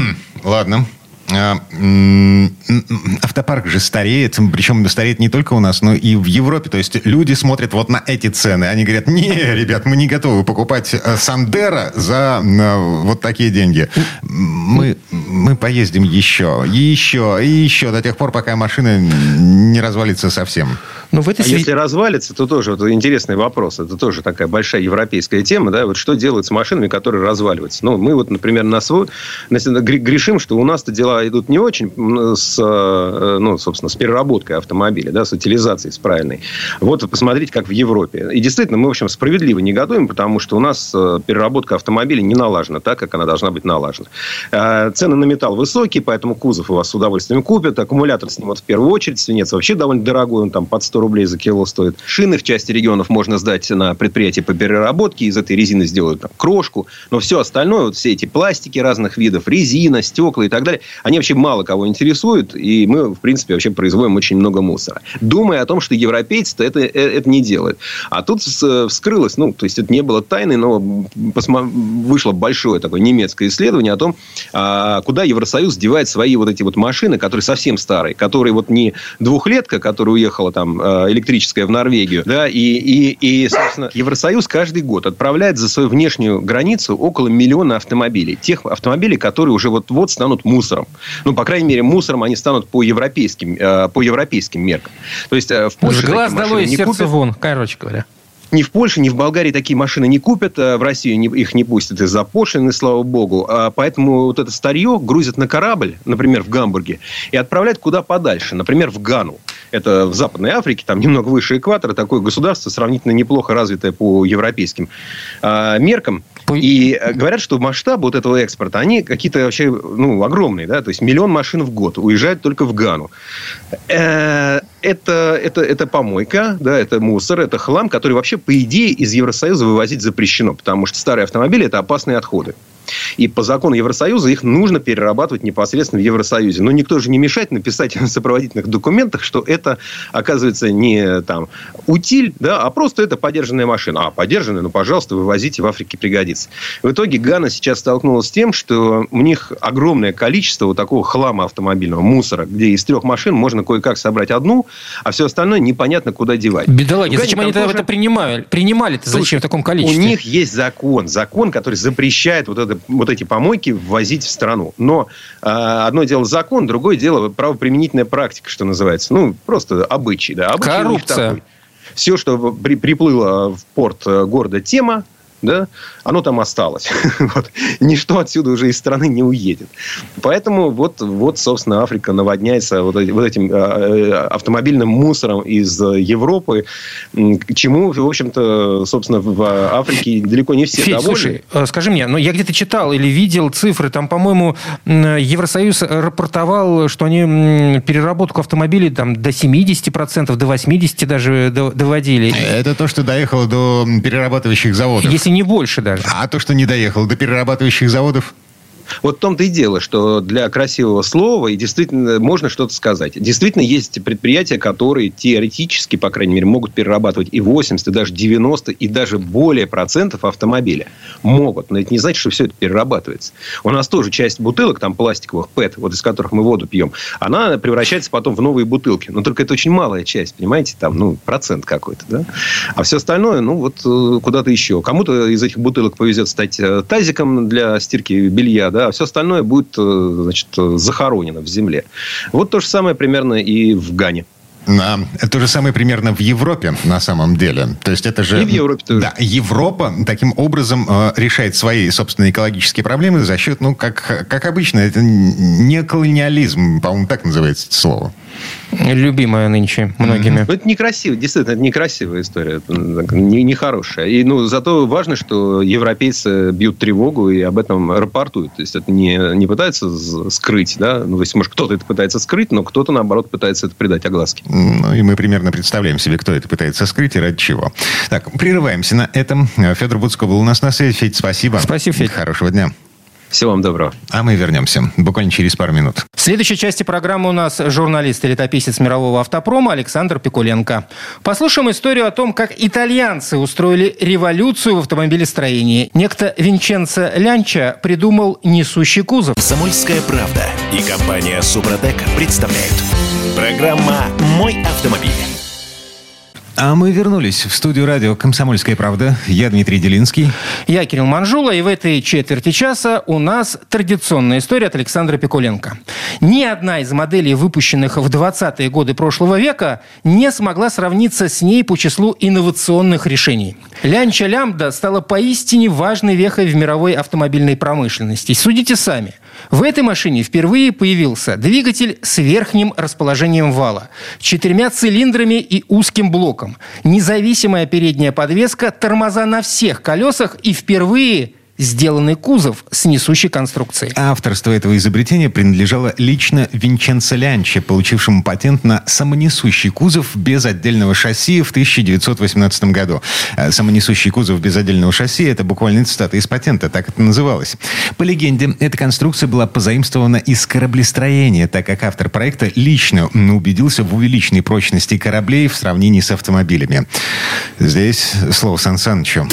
ладно. А, автопарк же стареет, причем стареет не только у нас, но и в Европе. То есть люди смотрят вот на эти цены. Они говорят, не, ребят, мы не готовы покупать э, Сандера за э, вот такие деньги. Мы, мы поездим еще, еще и еще до тех пор, пока машина не развалится совсем. Но в этой а связи... если развалится, то тоже вот интересный вопрос. Это тоже такая большая европейская тема. Да? Вот что делать с машинами, которые разваливаются? Ну, мы вот, например, на свой... грешим, что у нас-то дела идут не очень с, э, ну, собственно, с переработкой автомобиля, да, с утилизацией, с правильной. Вот посмотрите, как в Европе. И действительно, мы, в общем, справедливо негодуем, потому что у нас э, переработка автомобиля не налажена так, как она должна быть налажена. Э, цены на металл высокие, поэтому кузов у вас с удовольствием купят. Аккумулятор снимут в первую очередь. Свинец вообще довольно дорогой, он там под 100 рублей за кило стоит. Шины в части регионов можно сдать на предприятие по переработке. Из этой резины сделают там, крошку. Но все остальное, вот все эти пластики разных видов, резина, стекла и так далее, они вообще мало кого интересуют. И мы, в принципе, вообще производим очень много мусора. Думая о том, что европейцы-то это, э, это не делают. А тут вскрылось, ну, то есть это не было тайной, но вышло большое такое немецкое исследование о том, а, куда Евросоюз девает свои вот эти вот машины, которые совсем старые, которые вот не двухлетка, которая уехала там Э, электрическая в Норвегию, да, и, и, и, собственно, Евросоюз каждый год отправляет за свою внешнюю границу около миллиона автомобилей. Тех автомобилей, которые уже вот-вот станут мусором. Ну, по крайней мере, мусором они станут по европейским, э, по европейским меркам. То есть, э, в Польше... Глаз долой, сердце купят. вон, короче говоря ни в Польше, ни в Болгарии такие машины не купят, в Россию их не пустят из-за пошлины, слава богу. А поэтому вот это старье грузят на корабль, например, в Гамбурге, и отправляют куда подальше, например, в Гану. Это в Западной Африке, там немного выше экватора, такое государство сравнительно неплохо развитое по европейским меркам. И э, говорят, что масштабы вот этого экспорта, они какие-то вообще ну, огромные. Да? То есть миллион машин в год уезжают только в Гану. Э, это, это, это помойка, да, это мусор, это хлам, который вообще, по идее, из Евросоюза вывозить запрещено, потому что старые автомобили – это опасные отходы. И по закону Евросоюза их нужно перерабатывать непосредственно в Евросоюзе. Но никто же не мешает написать в сопроводительных документах, что это, оказывается, не там утиль, да, а просто это подержанная машина. А, подержанная, ну, пожалуйста, вывозите, в Африке пригодится. В итоге Гана сейчас столкнулась с тем, что у них огромное количество вот такого хлама автомобильного, мусора, где из трех машин можно кое-как собрать одну, а все остальное непонятно куда девать. Бедолаги, зачем они тоже... это принимали? Принимали-то зачем в таком количестве? У них есть закон, закон, который запрещает вот это вот эти помойки ввозить в страну. Но э, одно дело закон, другое дело правоприменительная практика, что называется. Ну, просто обычай. Да. Обычай Коррупция. Все, что при, приплыло в порт э, города тема, да, оно там осталось. вот. Ничто отсюда уже из страны не уедет. Поэтому вот, вот собственно, Африка наводняется вот, вот этим э, автомобильным мусором из Европы, к чему, в общем-то, собственно, в Африке далеко не все Федь, довольны. слушай, э, скажи мне, ну, я где-то читал или видел цифры, там, по-моему, Евросоюз рапортовал, что они переработку автомобилей там до 70%, до 80% даже доводили. Это то, что доехало до перерабатывающих заводов. Если не больше даже. А то, что не доехал до перерабатывающих заводов? Вот в том-то и дело, что для красивого слова и действительно можно что-то сказать. Действительно есть предприятия, которые теоретически, по крайней мере, могут перерабатывать и 80, и даже 90, и даже более процентов автомобиля. Могут. Но это не значит, что все это перерабатывается. У нас тоже часть бутылок, там пластиковых, ПЭТ, вот из которых мы воду пьем, она превращается потом в новые бутылки. Но только это очень малая часть, понимаете? Там, ну, процент какой-то, да? А все остальное, ну, вот э, куда-то еще. Кому-то из этих бутылок повезет стать э, тазиком для стирки белья, да, а все остальное будет, э, значит, захоронено в земле. Вот то же самое примерно и в Гане. А, то же самое примерно в Европе на самом деле. То есть это же... И в Европе тоже. Да, Европа таким образом э, решает свои собственные экологические проблемы за счет, ну, как, как обычно, это не колониализм, по-моему, так называется это слово. Любимая нынче многими. Mm-hmm. Это некрасиво, действительно, это некрасивая история, нехорошая. Не, не и, ну, зато важно, что европейцы бьют тревогу и об этом рапортуют. То есть это не, не пытаются скрыть, да, ну, то есть, может, кто-то это пытается скрыть, но кто-то, наоборот, пытается это придать огласке. Ну, и мы примерно представляем себе, кто это пытается скрыть и ради чего. Так, прерываемся на этом. Федор Буцко был у нас на связи. Федь, спасибо. Спасибо, Федь. Хорошего дня. Всего вам доброго. А мы вернемся буквально через пару минут. В следующей части программы у нас журналист и летописец мирового автопрома Александр Пикуленко. Послушаем историю о том, как итальянцы устроили революцию в автомобилестроении. Некто Винченцо Лянча придумал несущий кузов. «Комсомольская правда» и компания «Супротек» представляют. Программа «Мой автомобиль». А мы вернулись в студию радио «Комсомольская правда». Я Дмитрий Делинский. Я Кирилл Манжула. И в этой четверти часа у нас традиционная история от Александра Пикуленко. Ни одна из моделей, выпущенных в 20-е годы прошлого века, не смогла сравниться с ней по числу инновационных решений. Лянча Лямбда стала поистине важной вехой в мировой автомобильной промышленности. Судите сами – в этой машине впервые появился двигатель с верхним расположением вала, четырьмя цилиндрами и узким блоком, независимая передняя подвеска, тормоза на всех колесах и впервые сделанный кузов с несущей конструкцией. Авторство этого изобретения принадлежало лично Винченцо Лянче, получившему патент на самонесущий кузов без отдельного шасси в 1918 году. А самонесущий кузов без отдельного шасси – это буквально цитата из патента, так это называлось. По легенде, эта конструкция была позаимствована из кораблестроения, так как автор проекта лично убедился в увеличенной прочности кораблей в сравнении с автомобилями. Здесь слово Сан Санычу.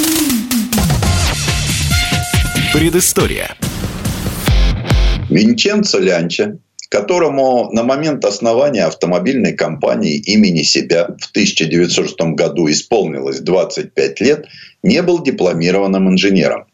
Предыстория. Винченцо Лянча, которому на момент основания автомобильной компании имени себя в 1906 году исполнилось 25 лет, не был дипломированным инженером.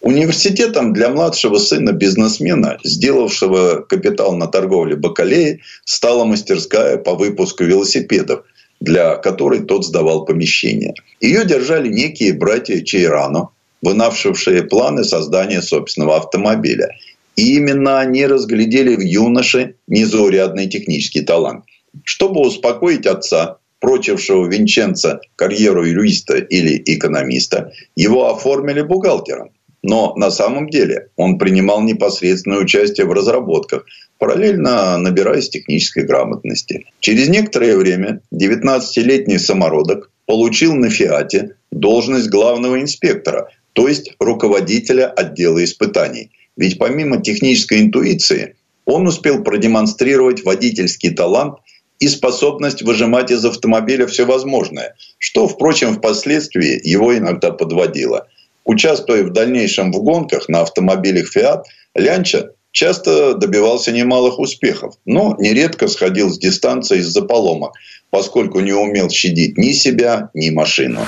Университетом для младшего сына бизнесмена, сделавшего капитал на торговле бакалеи, стала мастерская по выпуску велосипедов, для которой тот сдавал помещение. Ее держали некие братья Чейрано, вынавшившие планы создания собственного автомобиля. И именно они разглядели в юноше незаурядный технический талант. Чтобы успокоить отца, прочившего Винченца карьеру юриста или экономиста, его оформили бухгалтером. Но на самом деле он принимал непосредственное участие в разработках, параллельно набираясь технической грамотности. Через некоторое время 19-летний самородок получил на «Фиате» должность главного инспектора, то есть руководителя отдела испытаний. Ведь помимо технической интуиции, он успел продемонстрировать водительский талант и способность выжимать из автомобиля все возможное, что, впрочем, впоследствии его иногда подводило. Участвуя в дальнейшем в гонках на автомобилях Fiat, Лянча часто добивался немалых успехов, но нередко сходил с дистанции из-за поломок, поскольку не умел щадить ни себя, ни машину.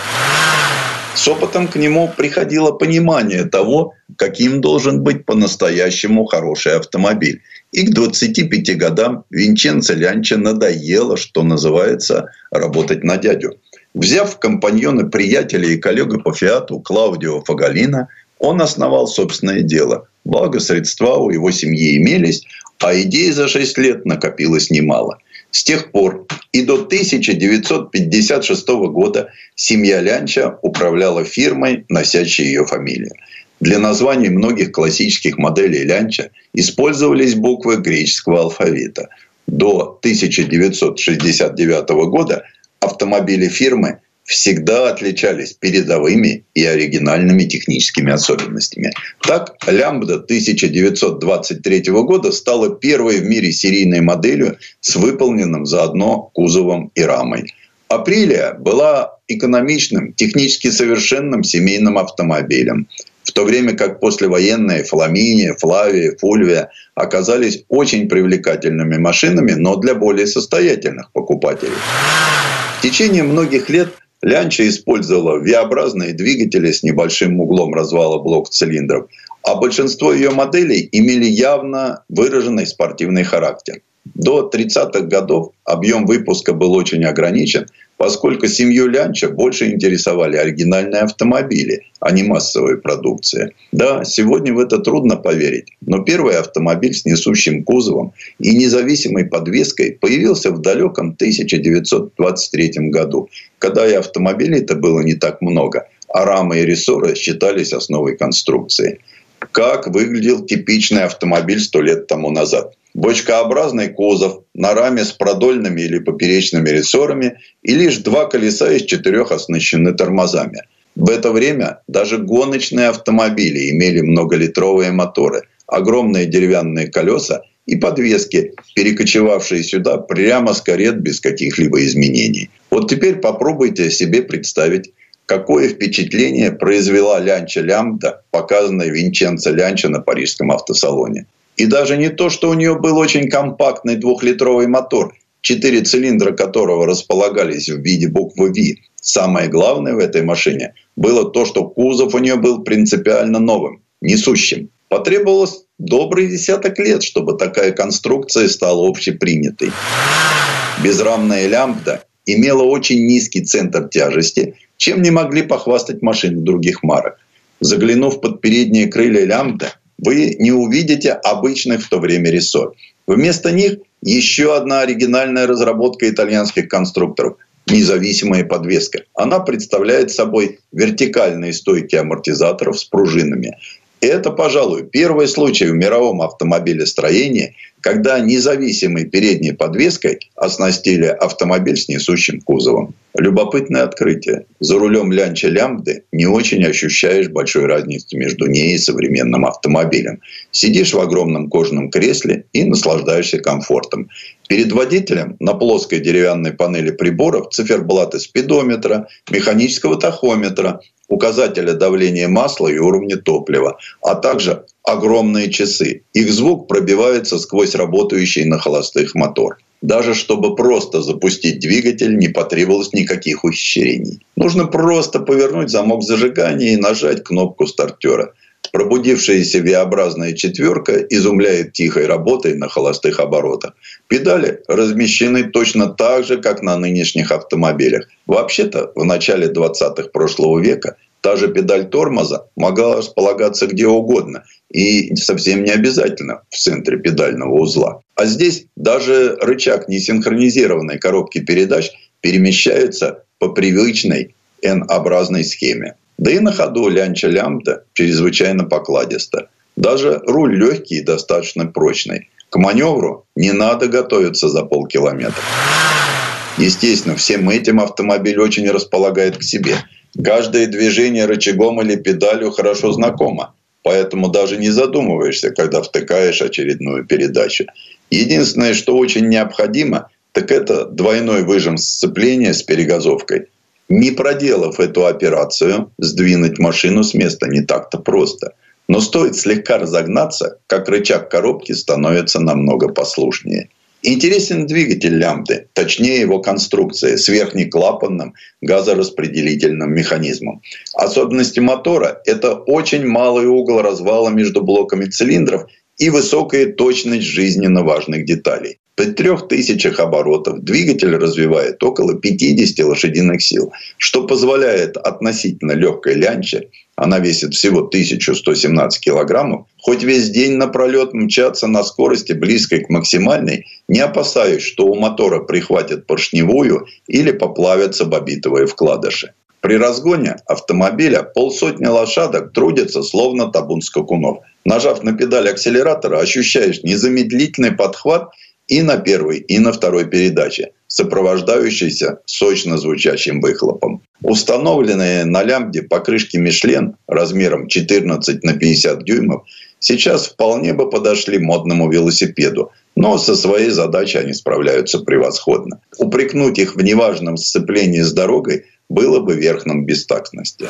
С опытом к нему приходило понимание того, каким должен быть по-настоящему хороший автомобиль. И к 25 годам Винченцо Лянча надоело, что называется, работать на дядю. Взяв в компаньоны приятеля и коллега по фиату Клаудио Фагалина, он основал собственное дело. Благо, средства у его семьи имелись, а идей за 6 лет накопилось немало. С тех пор и до 1956 года семья Лянча управляла фирмой, носящей ее фамилию. Для названий многих классических моделей Лянча использовались буквы греческого алфавита. До 1969 года автомобили фирмы всегда отличались передовыми и оригинальными техническими особенностями. Так, Лямбда 1923 года стала первой в мире серийной моделью с выполненным заодно кузовом и рамой. Апрелия была экономичным, технически совершенным семейным автомобилем, в то время как послевоенные Фламиния, Флавия, Фульвия оказались очень привлекательными машинами, но для более состоятельных покупателей. В течение многих лет Лянча использовала V-образные двигатели с небольшим углом развала блок цилиндров, а большинство ее моделей имели явно выраженный спортивный характер. До 30-х годов объем выпуска был очень ограничен, поскольку семью Лянча больше интересовали оригинальные автомобили, а не массовая продукция. Да, сегодня в это трудно поверить, но первый автомобиль с несущим кузовом и независимой подвеской появился в далеком 1923 году, когда и автомобилей-то было не так много, а рамы и рессоры считались основой конструкции. Как выглядел типичный автомобиль сто лет тому назад – бочкообразный кузов на раме с продольными или поперечными рессорами и лишь два колеса из четырех оснащены тормозами. В это время даже гоночные автомобили имели многолитровые моторы, огромные деревянные колеса и подвески, перекочевавшие сюда прямо с карет без каких-либо изменений. Вот теперь попробуйте себе представить, какое впечатление произвела Лянча Лямбда, показанная Винченцо Лянча на парижском автосалоне. И даже не то, что у нее был очень компактный двухлитровый мотор, четыре цилиндра которого располагались в виде буквы V. Самое главное в этой машине было то, что кузов у нее был принципиально новым, несущим. Потребовалось добрый десяток лет, чтобы такая конструкция стала общепринятой. Безрамная лямбда имела очень низкий центр тяжести, чем не могли похвастать машины других марок. Заглянув под передние крылья лямбда, вы не увидите обычных в то время рессор. Вместо них еще одна оригинальная разработка итальянских конструкторов – независимая подвеска. Она представляет собой вертикальные стойки амортизаторов с пружинами. Это, пожалуй, первый случай в мировом автомобилестроении, когда независимой передней подвеской оснастили автомобиль с несущим кузовом. Любопытное открытие. За рулем лянча лямбды не очень ощущаешь большой разницы между ней и современным автомобилем. Сидишь в огромном кожаном кресле и наслаждаешься комфортом. Перед водителем на плоской деревянной панели приборов циферблаты спидометра, механического тахометра, указателя давления масла и уровня топлива, а также огромные часы. Их звук пробивается сквозь работающий на холостых мотор. Даже чтобы просто запустить двигатель, не потребовалось никаких ухищрений. Нужно просто повернуть замок зажигания и нажать кнопку стартера. Пробудившаяся V-образная четверка изумляет тихой работой на холостых оборотах. Педали размещены точно так же, как на нынешних автомобилях. Вообще-то, в начале 20-х прошлого века та же педаль тормоза могла располагаться где угодно. И совсем не обязательно в центре педального узла. А здесь даже рычаг несинхронизированной коробки передач перемещается по привычной N-образной схеме. Да и на ходу лянча лямбда чрезвычайно покладисто. Даже руль легкий и достаточно прочный. К маневру не надо готовиться за полкилометра. Естественно, всем этим автомобиль очень располагает к себе. Каждое движение рычагом или педалью хорошо знакомо. Поэтому даже не задумываешься, когда втыкаешь очередную передачу. Единственное, что очень необходимо, так это двойной выжим сцепления с перегазовкой. Не проделав эту операцию, сдвинуть машину с места не так-то просто. Но стоит слегка разогнаться, как рычаг коробки становится намного послушнее. Интересен двигатель лямбды, точнее его конструкция с верхнеклапанным газораспределительным механизмом. Особенности мотора – это очень малый угол развала между блоками цилиндров и высокая точность жизненно важных деталей. При трех тысячах оборотов двигатель развивает около 50 лошадиных сил, что позволяет относительно легкой лянче, она весит всего 1117 килограммов, хоть весь день напролет мчаться на скорости близкой к максимальной, не опасаясь, что у мотора прихватит поршневую или поплавятся бобитовые вкладыши. При разгоне автомобиля полсотни лошадок трудятся словно табун скакунов. Нажав на педаль акселератора, ощущаешь незамедлительный подхват и на первой, и на второй передаче, сопровождающейся сочно звучащим выхлопом. Установленные на лямбде покрышки Мишлен размером 14 на 50 дюймов сейчас вполне бы подошли модному велосипеду, но со своей задачей они справляются превосходно. Упрекнуть их в неважном сцеплении с дорогой было бы верхом бестактности.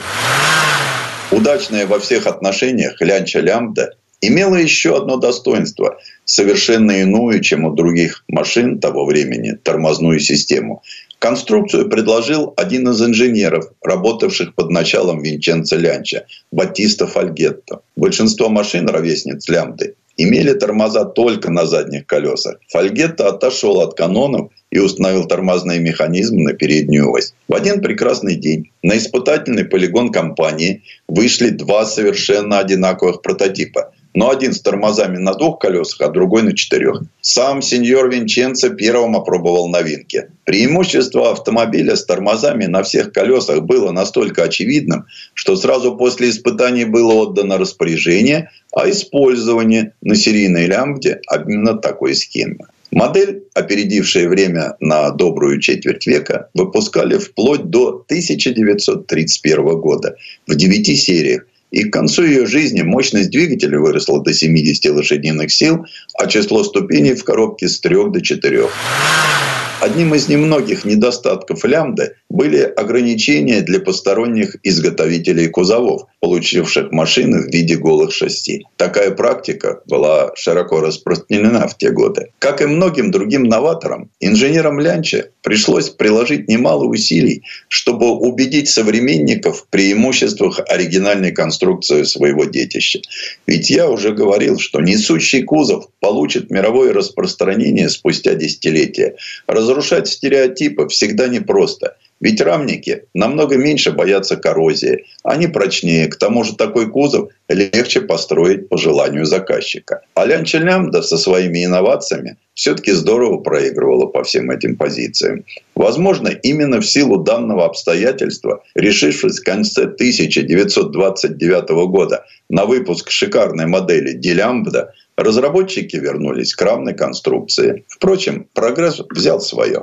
Удачная во всех отношениях лянча лямбда имела еще одно достоинство, совершенно иную, чем у других машин того времени, тормозную систему, Конструкцию предложил один из инженеров, работавших под началом Винченцо Лянча, Батиста Фальгетто. Большинство машин, ровесниц Лямды, имели тормоза только на задних колесах. Фальгетто отошел от канонов и установил тормозные механизмы на переднюю ось. В один прекрасный день на испытательный полигон компании вышли два совершенно одинаковых прототипа но один с тормозами на двух колесах, а другой на четырех. Сам сеньор Винченцо первым опробовал новинки. Преимущество автомобиля с тормозами на всех колесах было настолько очевидным, что сразу после испытаний было отдано распоряжение о использовании на серийной лямбде именно такой схемы. Модель, опередившая время на добрую четверть века, выпускали вплоть до 1931 года в девяти сериях и к концу ее жизни мощность двигателя выросла до 70 лошадиных сил, а число ступеней в коробке с 3 до 4. Одним из немногих недостатков лямбды были ограничения для посторонних изготовителей кузовов, получивших машины в виде голых шасси. Такая практика была широко распространена в те годы. Как и многим другим новаторам, инженерам Лянча пришлось приложить немало усилий, чтобы убедить современников в преимуществах оригинальной конструкции своего детища. Ведь я уже говорил, что несущий кузов получит мировое распространение спустя десятилетия. Разрушать стереотипы всегда непросто. Ведь рамники намного меньше боятся коррозии. Они прочнее. К тому же такой кузов легче построить по желанию заказчика. А Лянча Лямда со своими инновациями все-таки здорово проигрывала по всем этим позициям. Возможно, именно в силу данного обстоятельства, решившись в конце 1929 года на выпуск шикарной модели Дилямбда, разработчики вернулись к равной конструкции. Впрочем, прогресс взял свое.